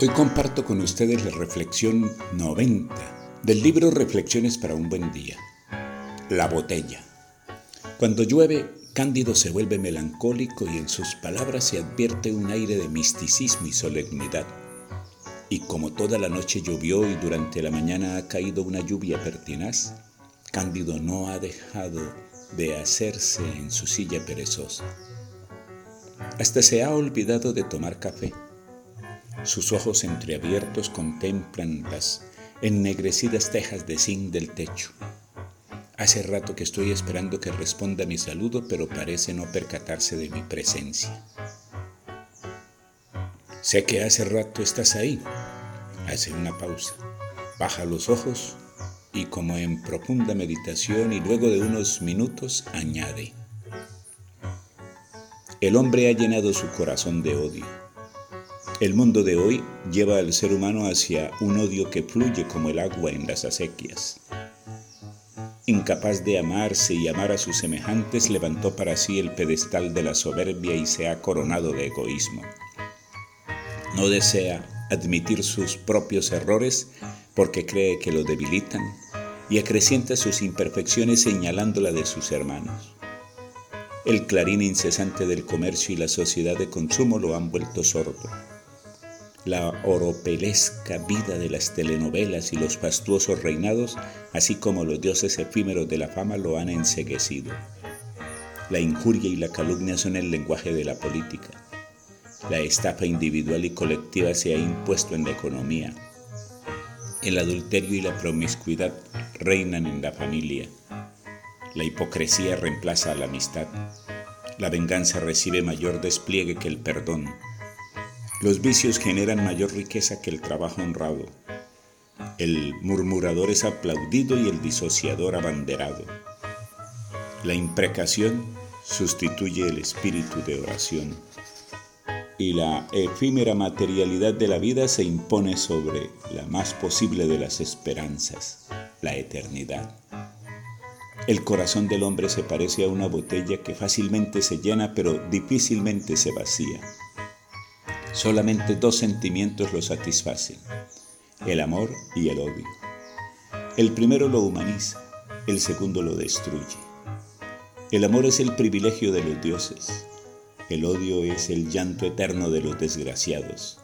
Hoy comparto con ustedes la reflexión 90 del libro Reflexiones para un buen día. La botella. Cuando llueve, Cándido se vuelve melancólico y en sus palabras se advierte un aire de misticismo y solemnidad. Y como toda la noche llovió y durante la mañana ha caído una lluvia pertinaz, Cándido no ha dejado de hacerse en su silla perezosa. Hasta se ha olvidado de tomar café sus ojos entreabiertos contemplan las ennegrecidas tejas de zinc del techo. Hace rato que estoy esperando que responda mi saludo, pero parece no percatarse de mi presencia. Sé que hace rato estás ahí. Hace una pausa. Baja los ojos y como en profunda meditación y luego de unos minutos añade. El hombre ha llenado su corazón de odio el mundo de hoy lleva al ser humano hacia un odio que fluye como el agua en las acequias. Incapaz de amarse y amar a sus semejantes, levantó para sí el pedestal de la soberbia y se ha coronado de egoísmo. No desea admitir sus propios errores porque cree que lo debilitan y acrecienta sus imperfecciones señalándola de sus hermanos. El clarín incesante del comercio y la sociedad de consumo lo han vuelto sordo la oropelesca vida de las telenovelas y los fastuosos reinados, así como los dioses efímeros de la fama, lo han enseguecido. La injuria y la calumnia son el lenguaje de la política. La estafa individual y colectiva se ha impuesto en la economía. El adulterio y la promiscuidad reinan en la familia. La hipocresía reemplaza a la amistad. La venganza recibe mayor despliegue que el perdón. Los vicios generan mayor riqueza que el trabajo honrado. El murmurador es aplaudido y el disociador abanderado. La imprecación sustituye el espíritu de oración. Y la efímera materialidad de la vida se impone sobre la más posible de las esperanzas, la eternidad. El corazón del hombre se parece a una botella que fácilmente se llena pero difícilmente se vacía. Solamente dos sentimientos lo satisfacen, el amor y el odio. El primero lo humaniza, el segundo lo destruye. El amor es el privilegio de los dioses, el odio es el llanto eterno de los desgraciados.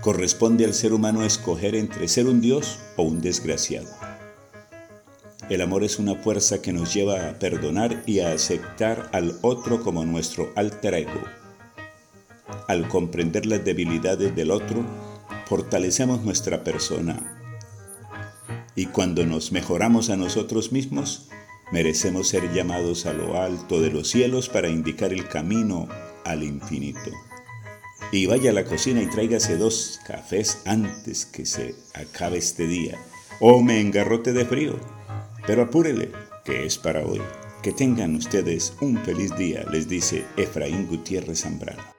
Corresponde al ser humano escoger entre ser un dios o un desgraciado. El amor es una fuerza que nos lleva a perdonar y a aceptar al otro como nuestro alter ego al comprender las debilidades del otro, fortalecemos nuestra persona. Y cuando nos mejoramos a nosotros mismos, merecemos ser llamados a lo alto de los cielos para indicar el camino al infinito. Y vaya a la cocina y tráigase dos cafés antes que se acabe este día. O me engarrote de frío. Pero apúrele, que es para hoy. Que tengan ustedes un feliz día, les dice Efraín Gutiérrez Zambrano.